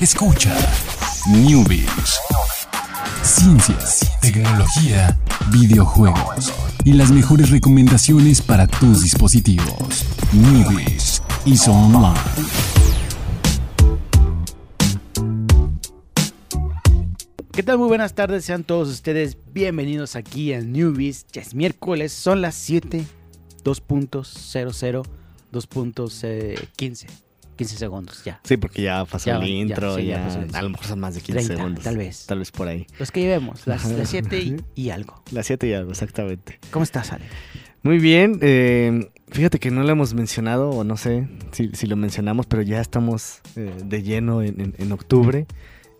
Escucha Newbies. Ciencias, tecnología, videojuegos y las mejores recomendaciones para tus dispositivos. Newbies y Online. ¿Qué tal? Muy buenas tardes, sean todos ustedes bienvenidos aquí a Newbies. Ya es miércoles, son las 7, 2.00, 2.15. 15 segundos, ya. Sí, porque ya pasó Ya el ya, intro, sí, ya ya, pasó el intro. a lo mejor son más de 15 30, segundos. tal vez. Tal vez por ahí. Los que llevemos, las, Ajá. las 7 y, y algo. Las 7 ya, exactamente. ¿Cómo estás, Ale? Muy bien, eh, fíjate que no lo hemos mencionado, o no sé si, si lo mencionamos, pero ya estamos eh, de lleno en, en- en octubre.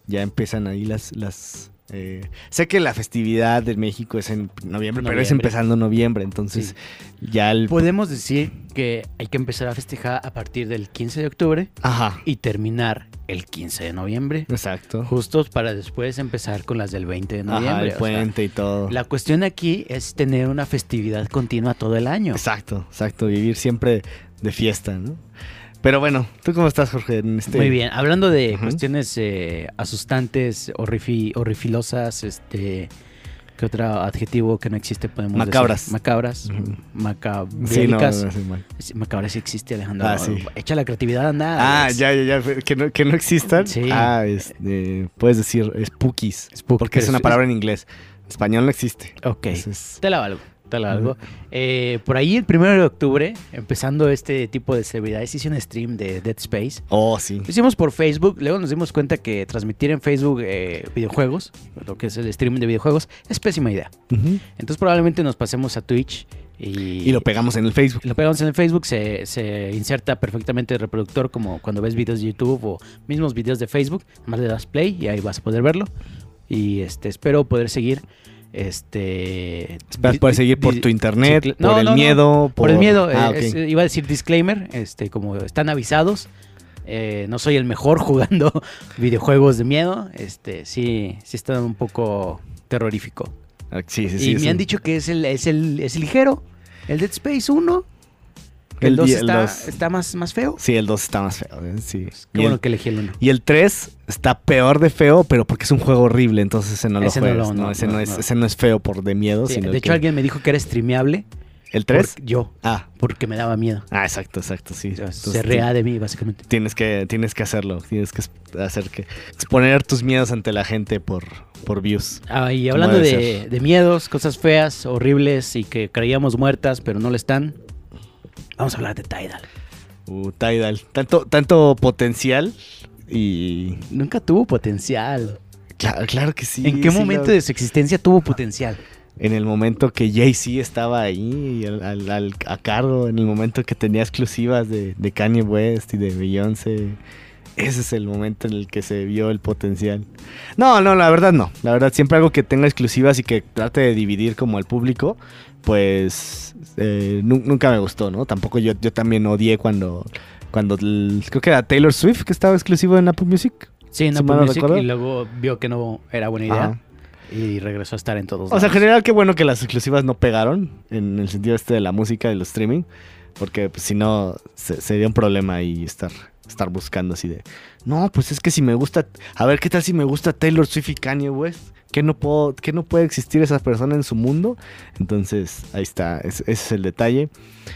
Ya empiezan ahí las... las eh, sé que la festividad de México es en noviembre, pero es empezando noviembre, entonces ya el... Podemos decir que hay que empezar a festejar a partir del 15 de octubre Ajá, y terminar el 15 de noviembre. exacto. Justos para después empezar con las del 20 de noviembre. Ajá, el o sea, puente y todo. la cuestión aquí es tener una festividad continua todo el año. Exacto, exacto, vivir siempre de fiesta, ¿no? Pero bueno, ¿tú cómo estás, Jorge? En este... Muy bien, hablando de cuestiones eh, asustantes, horrifi- horrifilosas, este, ¿qué otro adjetivo que no existe podemos Macabras. decir? Macabras. Ujú. Macabrélicas. Sí, no, sí, Macabras sí existe, Alejandro. Ah, sí. Echa la creatividad a andar. Ah, ya, ya, ya, que no, que no existan. Sí. Ah, este, puedes decir spookies, Spook, porque es una palabra en inglés. En español no existe. Ok, es- te la valgo. Eh, por ahí el primero de octubre, empezando este tipo de celebridades, hice un stream de Dead Space. Oh, sí. Lo hicimos por Facebook, luego nos dimos cuenta que transmitir en Facebook eh, videojuegos, lo que es el streaming de videojuegos, es pésima idea. Entonces probablemente nos pasemos a Twitch y, Y lo pegamos en el Facebook. lo pegamos en el Facebook, se, se inserta perfectamente el reproductor como cuando ves videos de YouTube o mismos videos de Facebook, más le das play y ahí vas a poder verlo. Y este espero poder seguir este di- seguir por tu internet, sí, cl- por no, el no, no. miedo. por el miedo, Ah, eh, iba a decir disclaimer, este, como están avisados, eh, no soy el mejor jugando videojuegos de miedo, este, sí, sí está un poco terrorífico. Ah, sí, sí, sí. y me han dicho que es el, es el, es el ligero, el Dead Space 1, el El 2 die- el está, dos. está más, más feo. Sí, el 2 está más feo. eh, Sí. Qué Y bueno el- que elegí el 1. Y el 3 está peor de feo, pero porque es un juego horrible, entonces ese no lo Ese no juegas. no, no, ese, no, es, no. ese no es feo por de miedo, Sí, sino de hecho, que- alguien me dijo que era streameable. ¿El 3? por- Yo, Ah, porque me daba miedo. ah, exacto, exacto, sí. Entonces, se rea de mí, básicamente. Tienes que, tienes que hacerlo, tienes que hacer que exponer tus miedos ante la gente por, por views. Ah, y hablando de, de miedos, cosas feas, horribles y que creíamos muertas, pero no lo están, vamos a hablar de Tidal. Uh, Tidal, tanto, tanto potencial y Nunca tuvo potencial. claro, claro que sí. ¿En qué sí momento de su existencia tuvo potencial? En el momento que Jay-Z estaba ahí al- al- al- a cargo, en el momento que tenía exclusivas de, de Kanye West y de Beyoncé. Ese es el momento en el que se vio el potencial. No, no, la verdad no. La verdad, siempre algo que tenga exclusivas y que trate de dividir como al público, pues eh, nu- nunca me gustó, ¿no? Tampoco yo, yo también odié cuando, cuando creo que era Taylor Swift que estaba exclusivo en Apple Music. Sí, en Apple Music recuerdo. y luego vio que no era buena idea Ajá. y regresó a estar en todos O sea, en lados. general, qué bueno que las exclusivas no pegaron en el sentido este de la música y los streaming, porque pues, si no, se- sería un problema ahí estar, estar buscando así de, no, pues es que si me gusta, a ver, ¿qué tal si me gusta Taylor Swift y Kanye West? ¿Qué no, puedo, qué no puede existir esa persona en su mundo? Entonces, ahí está, es- ese es el detalle.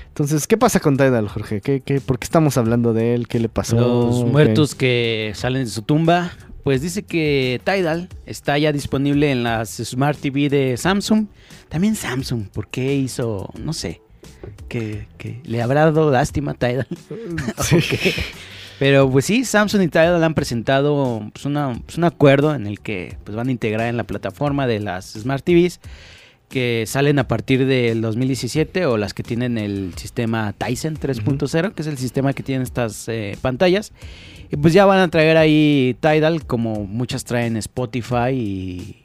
Entonces, ¿qué pasa con Tidal, Jorge? ¿Qué, qué, ¿Por qué estamos hablando de él? ¿Qué le pasó? Los muertos que salen de su tumba, pues dice que Tidal está ya disponible en las Smart TV de Samsung. También Samsung, ¿por qué hizo, no sé, que, que le habrá dado lástima a Tidal? Sí. Ok. Pero pues sí, Samsung y Tidal han presentado pues, una- pues, un acuerdo en el que pues, van a integrar en la plataforma de las Smart TVs que salen a partir del 2017 o las que tienen el sistema Tyson 3.0, que es el sistema que tienen estas eh, pantallas. Y pues ya van a traer ahí Tidal como muchas traen Spotify y,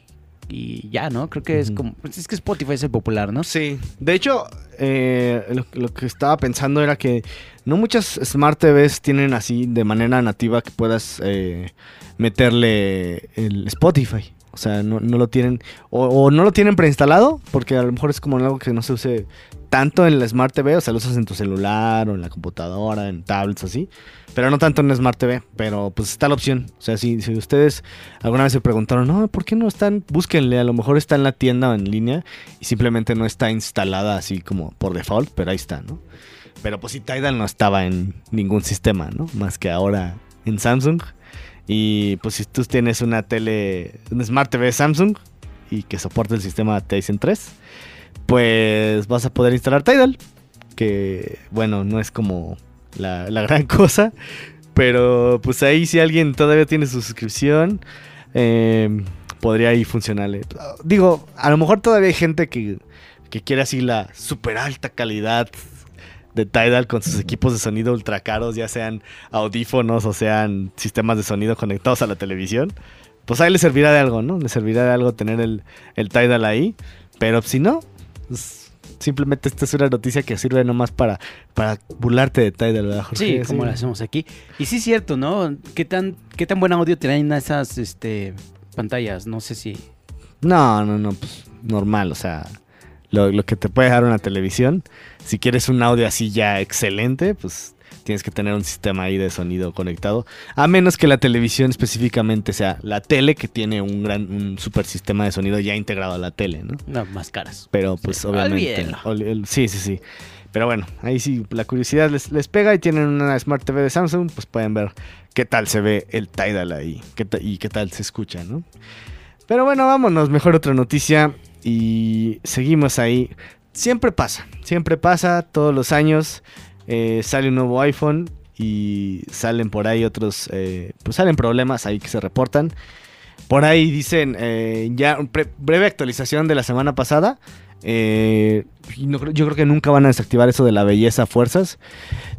y ya, ¿no? Creo que es como... pues, es que Spotify es el popular, ¿no? Sí, de hecho, eh, lo, lo que estaba pensando era que no muchas Smart TVs tienen así de manera nativa que puedas eh, meterle el Spotify. O sea, no, no lo tienen, o, o no lo tienen preinstalado, porque a lo mejor es como algo que no se use tanto en la Smart TV, o sea, lo usas en tu celular o en la computadora, en tablets así, pero no tanto en la Smart TV, pero pues está la opción. O sea, si, si ustedes alguna vez se preguntaron, no, ¿por qué no están? Búsquenle, a lo mejor está en la tienda o en línea y simplemente no está instalada así como por default, pero ahí está, ¿no? Pero pues si Tidal no estaba en ningún sistema, ¿no? Más que ahora en Samsung. Y pues si tú tienes una tele, una Smart TV Samsung y que soporta el sistema Tizen 3, pues vas a poder instalar Tidal. Que bueno, no es como la, gran cosa. Pero pues ahí si alguien todavía tiene su suscripción, eh, podría ahí funcionarle. Digo, a lo mejor todavía hay gente que, que quiere así la super alta calidad de Tidal con sus equipos de sonido ultra caros, ya sean audífonos o sean sistemas de sonido conectados a la televisión. Pues ahí le servirá de algo, ¿no? Le servirá de algo tener el, el Tidal ahí. Pero si no, simplemente esta es una noticia que sirve nomás para, para burlarte de Tidal, ¿verdad, Jorge? Sí, como lo hacemos aquí. Y sí es cierto, ¿no? ¿Qué tan, qué tan buen audio tienen esas este, pantallas? No sé si... No, no, no, pues normal, o sea, lo, lo que te puede dar una televisión. Si quieres un audio así ya excelente, pues tienes que tener un sistema ahí de sonido conectado. A menos que la televisión específicamente sea la tele que tiene un gran, un super sistema de sonido ya integrado a la tele, ¿no? No, más caras. Pero pues Sí, obviamente. olvídenlo. ol- el- sí, sí, sí. Pero bueno, ahí sí la curiosidad les, les pega y tienen una Smart TV de Samsung, pues pueden ver qué tal se ve el Tidal ahí qué y qué tal se escucha, ¿no? Pero bueno, vámonos, mejor otra noticia y seguimos ahí. Siempre pasa, siempre pasa, todos los años eh, sale un nuevo iPhone y salen por ahí otros, eh, pues salen problemas ahí que se reportan. Por ahí dicen, eh, ya breve actualización de la semana pasada. eh, no yo creo que nunca van a desactivar eso de la belleza a fuerzas.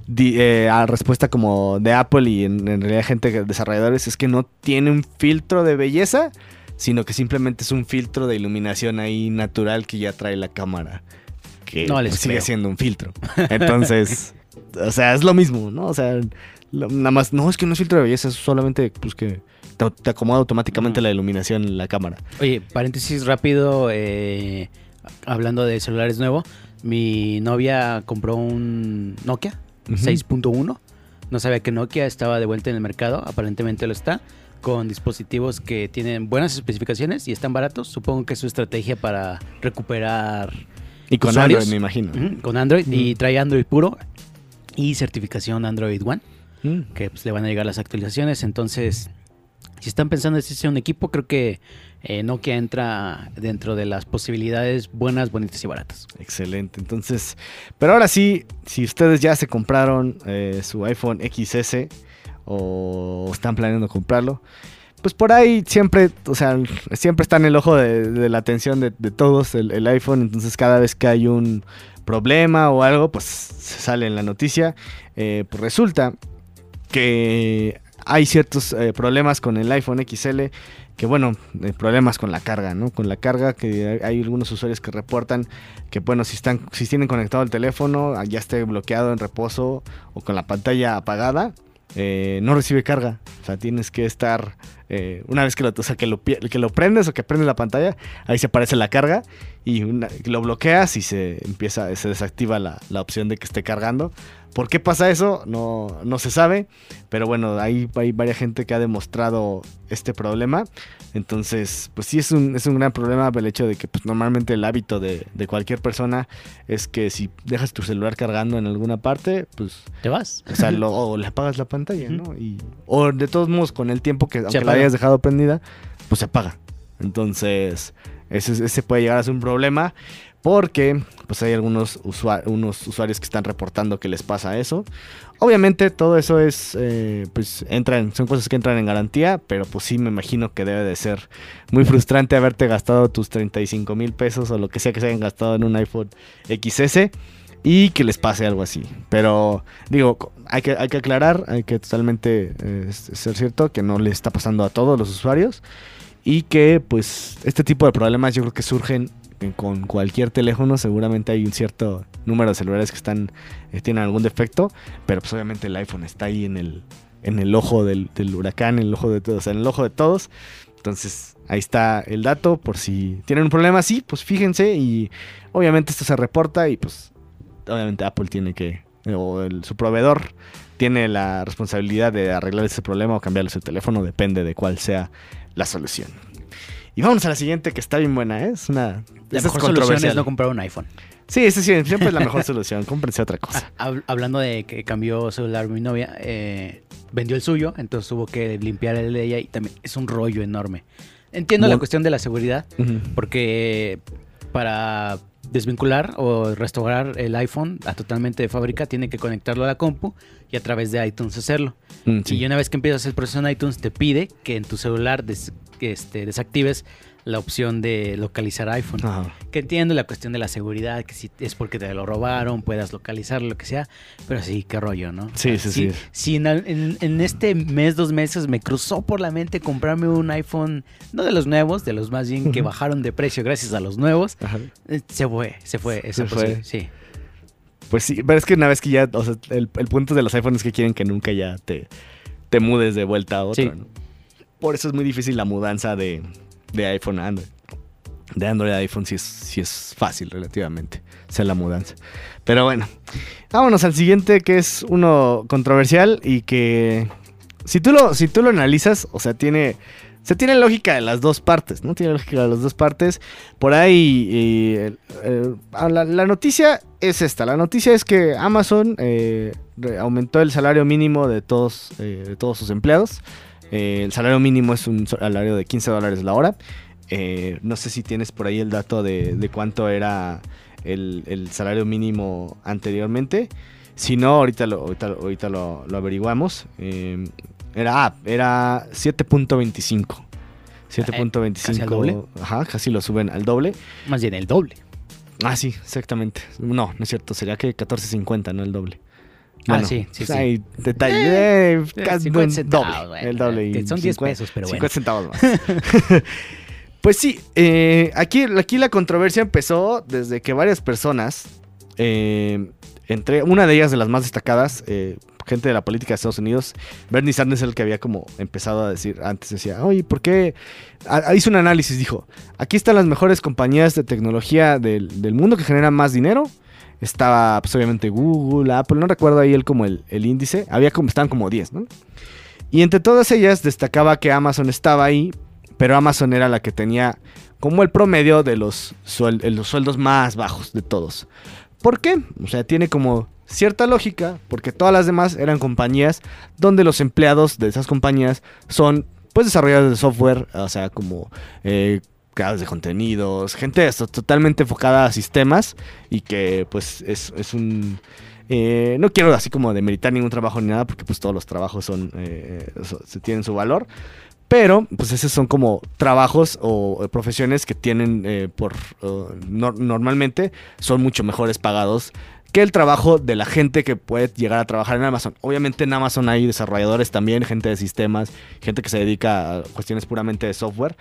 Di- eh, a respuesta como de Apple y en, en realidad gente, desarrolladores, es que no tiene un filtro de belleza, sino que simplemente es un filtro de iluminación ahí natural que ya trae la cámara. Que No les pues, sigue siendo un filtro. Entonces, o sea, es lo mismo, ¿no? O sea, nada más, no, es que no es filtro de belleza, es solamente pues que te, te acomoda automáticamente la iluminación en la cámara. Oye, paréntesis rápido, eh, hablando de celulares nuevo, mi novia compró un Nokia Ujú. 6.1. No sabía que Nokia estaba de vuelta en el mercado, aparentemente lo está, con dispositivos que tienen buenas especificaciones y están baratos. Supongo que es su estrategia para recuperar Y con usuarios. Android, me imagino. Con Android y trae Android puro y certificación Android One, Mm. que pues, le van a llegar las actualizaciones. Entonces, si están pensando en hacerse un equipo, creo que eh, Nokia entra dentro de las posibilidades buenas, bonitas y baratas. Excelente. Entonces, pero ahora sí, si ustedes ya se compraron eh, su iPhone XS o están planeando comprarlo, pues por ahí siempre, o sea, siempre está en el ojo de, de la atención de, de todos el, el iPhone. Entonces, cada vez que hay un problema o algo, pues sale en la noticia. Eh, pues resulta que hay ciertos eh, problemas con el iPhone XL que bueno, eh, problemas con la carga, ¿no? Con la carga que hay, hay algunos usuarios que reportan que bueno, si están si tienen conectado el teléfono, ah, ya esté bloqueado en reposo o con la pantalla apagada, eh, no recibe carga. O sea, tienes que estar eh, una vez que lo, que lo prendes o que prendes la pantalla, ahí se aparece la carga y lo bloqueas y se empieza se desactiva la, la opción de que esté cargando. ¿Por qué pasa eso? No, no se sabe. Pero bueno, hay, hay varias gente que ha demostrado este problema. Entonces, pues sí es un, es un gran problema el hecho de que pues, normalmente el hábito de, de cualquier persona es que si dejas tu celular cargando en alguna parte, pues, ¿Te vas? o sea, lo- o le apagas la pantalla, ¿no? Y, o de todos modos, con el tiempo que aunque la hayas dejado prendida, pues se apaga. Entonces, ese, ese puede llegar a ser un problema porque pues hay algunos usua- unos usuarios que están reportando que les pasa eso. Obviamente todo eso es, eh, pues entran, son cosas que entran en garantía, pero pues sí me imagino que debe de ser muy frustrante haberte gastado tus 35 mil pesos o lo que sea que se hayan gastado en un iPhone XS y que les pase algo así. Pero digo, hay que, hay que aclarar, hay que totalmente eh, ser cierto que no le está pasando a todos los usuarios y que pues este tipo de problemas yo creo que surgen en- con cualquier teléfono, seguramente hay un cierto número de celulares que están eh, tienen algún defecto, pero pues obviamente el iPhone está ahí en el en el ojo del, del huracán, en el ojo de todos, en el ojo de todos. Entonces, ahí está el dato por si tienen un problema así, pues fíjense y obviamente esto se reporta y pues obviamente Apple tiene que, o el- su proveedor tiene la responsabilidad de arreglar ese problema o cambiarle su teléfono, depende de cuál sea la solución. Y vamos a la siguiente que está bien buena, ¿eh? Es una... La es mejor solución es no comprar un iPhone. Sí, sí, sí, siempre es la mejor solución. Cómprense otra cosa. Ah, hab- hablando de que cambió celular mi novia, eh, vendió el suyo, entonces tuvo que limpiar el de ella y también es un rollo enorme. Entiendo la cuestión de la seguridad, porque para desvincular o restaurar el iPhone a totalmente de fábrica tiene que conectarlo a la compu y a través de iTunes hacerlo. Mm, sí. Y una vez que empiezas el proceso en iTunes te pide que en tu celular des- este, desactives la opción de localizar iPhone. Ajá. Que entiendo la cuestión de la seguridad, que si es porque te lo robaron, puedas localizarlo, lo que sea. Pero sí, qué rollo, ¿no? Sí, sí, sí. Si en, al- en- en este mes, dos meses, me cruzó por la mente comprarme un iPhone, no de los nuevos, de los más bien que bajaron de precio gracias a los nuevos, Ajá. eh, se fue, se fue. Se fue. Sí. Pues sí, pero es que una vez que ya, o sea, el, el punto de los iPhones es que quieren que nunca ya te, te mudes de vuelta a otro. Sí. ¿no? Por eso es muy difícil la mudanza de, de iPhone a Android. De Android a iPhone sí es, sí es fácil relativamente, hacer la mudanza. Pero bueno, vámonos al siguiente que es uno controversial y que si tú lo, si tú lo analizas, o sea, tiene... Se tiene lógica de las dos partes, ¿no? Tiene lógica de las dos partes. Por ahí, eh, eh, la, noticia es esta. La noticia es que Amazon eh, aumentó el salario mínimo de todos, eh, de todos sus empleados. Eh, el salario mínimo es un salario de 15 dólares la hora. Eh, no sé si tienes por ahí el dato de, de cuánto era el, el salario mínimo anteriormente. Si no, ahorita lo, ahorita, lo- ahorita lo, lo averiguamos. Eh, era, ah, era 7.25. 7.25. ¿Casi al doble? Ajá, casi lo suben al doble. Más bien el doble. Ah, sí, exactamente. No, no es cierto. Sería que 14.50, no el doble. Ah, sí, sí, pues sí. Hay detalle. eh, Eh, casi 50 el centavos, doble. el doble. y que son 10 50 pesos, pero 50 bueno. centavos más. pues sí, eh, aquí, aquí la controversia empezó desde que varias personas, eh, entre una de ellas de las más destacadas, eh, gente de la política de Estados Unidos, Bernie Sanders, el que había como empezado a decir antes, decía, oye, ¿por qué? A- hizo un análisis, dijo, aquí están las mejores compañías de tecnología del, del mundo que generan más dinero. Estaba, pues obviamente, Google, Apple, no recuerdo ahí él como el, el índice, había como, estaban como 10, ¿no? Y entre todas ellas destacaba que Amazon estaba ahí, pero Amazon era la que tenía como el promedio de los, los sueldos más bajos de todos. ¿Por qué? O sea, tiene como cierta lógica, porque todas las demás eran compañías donde los empleados de esas compañías son pues desarrolladores de software, o sea, como eh, de contenidos, gente esto, totalmente enfocada a sistemas y que pues es, es un... eh, no quiero así como demeritar ningún trabajo ni nada, porque pues todos los trabajos son, eh, se tienen su valor. Pero, pues esos son como trabajos o, eh, profesiones que tienen eh, por nor- normalmente son mucho mejores pagados que el trabajo de la gente que puede llegar a trabajar en Amazon. Obviamente en Amazon hay desarrolladores también, gente de sistemas, gente que se dedica a cuestiones puramente de software.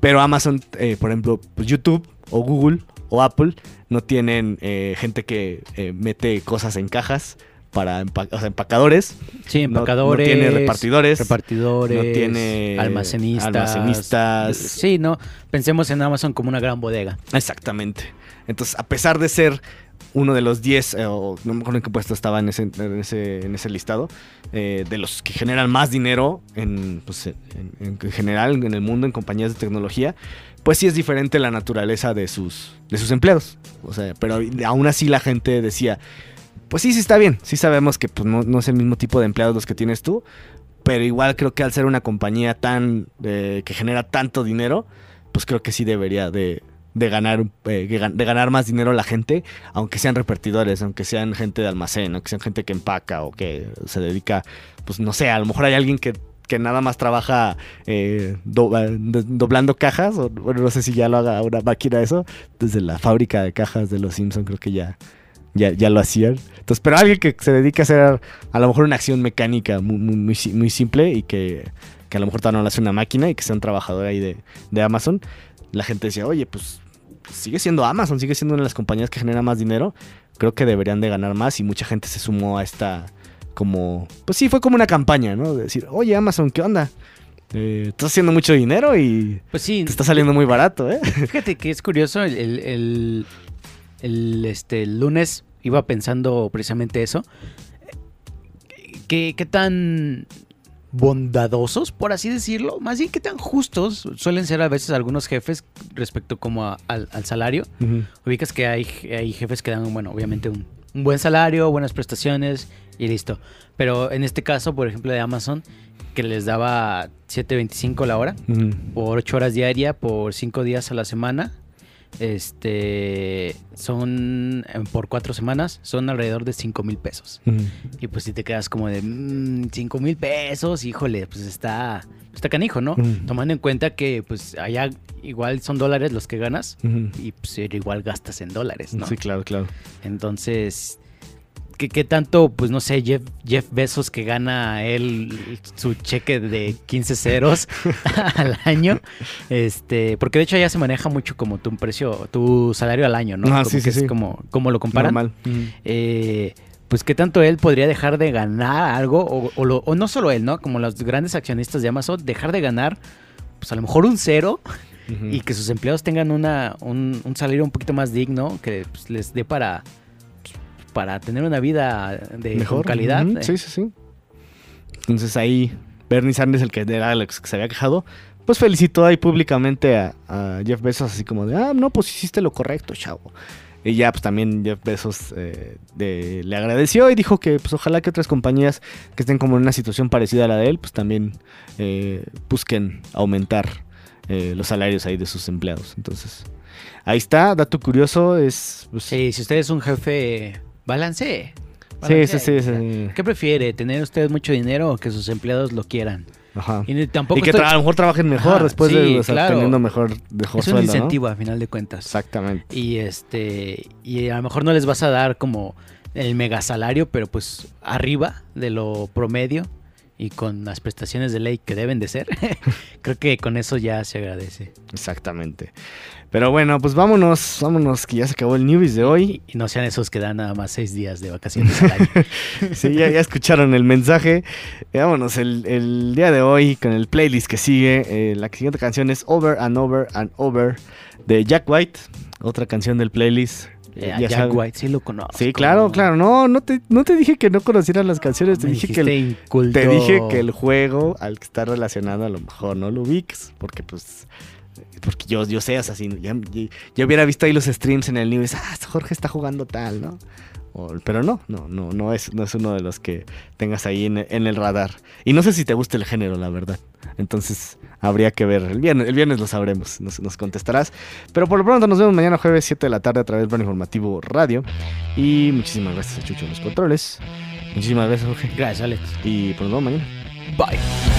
Pero Amazon, eh, por ejemplo, pues YouTube o Google o Apple no tienen eh, gente que eh, mete cosas en cajas para empa- o sea, empacadores. Sí, No- no empacadores. tiene repartidores, Repartidores. no tiene almacenistas. almacenistas. Sí, no. Pensemos en Amazon como una gran bodega. Exactamente. Entonces, a pesar de ser uno de los 10, eh, o no me acuerdo en qué puesto estaba en ese, en ese, en ese listado, eh, de los que generan más dinero en, pues, en, en- en general en el mundo, en compañías de tecnología, pues sí es diferente la naturaleza de sus, de sus empleados. O sea, pero aún así la gente decía, pues sí, sí está bien, sí sabemos que pues, no, no es el mismo tipo de empleados los que tienes tú, pero igual creo que al ser una compañía tan eh, que genera tanto dinero, pues creo que sí debería de, de ganar eh, de ganar más dinero la gente, aunque sean repartidores, aunque sean gente de almacén, aunque sean gente que empaca o que se dedica, pues no sé, a lo mejor hay alguien que, que nada más trabaja eh, eh, do- doblando cajas, o bueno, no sé si ya lo haga una máquina eso, desde la fábrica de cajas de los Simpson creo que ya, ya, ya lo hacían. Entonces, pero alguien que se dedica a hacer a lo mejor una acción mecánica muy, muy, muy, si- muy simple y que, que a lo mejor todavía no hace una máquina y que sea un trabajador ahí de, de Amazon, la gente decía, oye, pues sigue siendo Amazon, sigue siendo una de las compañías que genera más dinero. Creo que deberían de ganar más y mucha gente se sumó a esta como... Pues sí, fue como una campaña, ¿no? De decir, oye Amazon, ¿qué onda? Eh, estás haciendo mucho dinero y Pues sí. te está saliendo muy barato, ¿eh? Fíjate que es curioso, el, el, el- el, este, el lunes iba pensando precisamente eso. ¿Qué, qué tan bondadosos, por así decirlo? Más bien, ¿qué tan justos suelen ser a veces algunos jefes respecto como a- al, al salario? Ujú. Ubicas que hay, hay jefes que dan, bueno, obviamente un, un buen salario, buenas prestaciones y listo. Pero en este caso, por ejemplo, de Amazon, que les daba 7.25 la hora Ujú. por 8 horas diaria, por 5 días a la semana. Este son eh, por 4 semanas, son alrededor de 5 mil pesos. Ujú. Y pues si te quedas como de 5 mil pesos, híjole, pues está, está canijo, ¿no? Mm. Tomando en cuenta que pues allá igual son dólares los que ganas Ujú. y pues igual gastas en dólares, ¿no? Sí, claro, claro. Entonces, ¿qué, qué tanto, pues no sé, Jeff, Jeff Bezos que gana él su cheque de 15 ceros al año? Este, porque de hecho allá se maneja mucho como tu precio, tu salario al año, ¿no? Ah, Como sí, que sí, es sí. como, como lo comparan. Normal. Eh, pues qué tanto él podría dejar de ganar algo, o, o lo- o no solo él, ¿no? Como los grandes accionistas de Amazon, dejar de ganar, pues a lo mejor un cero y que sus empleados tengan una, un, un salario un poquito más digno, que pues, les dé para, para tener una vida de con calidad. Eh. Sí, sí, sí. Entonces ahí Bernie Sanders, el que era el que se había quejado, pues felicitó ahí públicamente a, a Jeff Bezos así como de, ah, no, pues hiciste lo correcto, chavo. Y ya pues también Jeff Bezos eh, de- le agradeció y dijo que pues ojalá que otras compañías que estén como en una situación parecida a la de él, pues también eh, busquen aumentar eh, los salarios ahí de sus empleados. Entonces, ahí está, dato curioso es... pues, Sí, si usted es un jefe, balance. sí, sí, sí, sí. ¿Qué prefiere? ¿Tener usted mucho dinero o que sus empleados lo quieran? Ajá. Y ni- tampoco Y que estoy- a lo mejor trabajen mejor Ajá, después sí, de o sea, claro. teniendo mejor, mejor es un sueldo, ¿no? incentivo a final de cuentas. Exactamente. Y este y a lo mejor no les vas a dar como el mega salario, pero pues arriba de lo promedio y con las prestaciones de ley que deben de ser. Creo que con eso ya se agradece. Exactamente. Pero bueno, pues vámonos, vámonos, que ya se acabó el newbies de hoy. Y no sean esos que dan nada más seis días de vacaciones al año. Sí, ya, ya escucharon el mensaje. Eh, vámonos el, el día de hoy con el playlist que sigue. Eh, la siguiente canción es Over and Over and Over de Jack White. Otra canción del playlist. Eh, Ya Jack. White, sí lo conozco. Sí, claro, claro. No, no te, no te dije que no conocieras las canciones. Te Me dije, que el, inculto. te dije que el juego al que está relacionado a lo mejor no lo ubiques. Porque pues... Porque yo, yo sé, o sea, si ya, ya- ya hubiera visto ahí los streams en el news, ah, Jorge está jugando tal, ¿no? O- pero no, no, no, no es, no es uno de los que tengas ahí en, en el radar. Y no sé si te gusta el género, la verdad. Entonces, habría que ver. El viernes, el viernes lo sabremos, nos, nos contestarás. Pero por lo pronto nos vemos mañana jueves 7 de la tarde a través del Plan Informativo Radio. Y muchísimas gracias a Chucho en los controles. Muchísimas gracias, Jorge. Gracias, Alex. Y pues nos vemos mañana. Bye.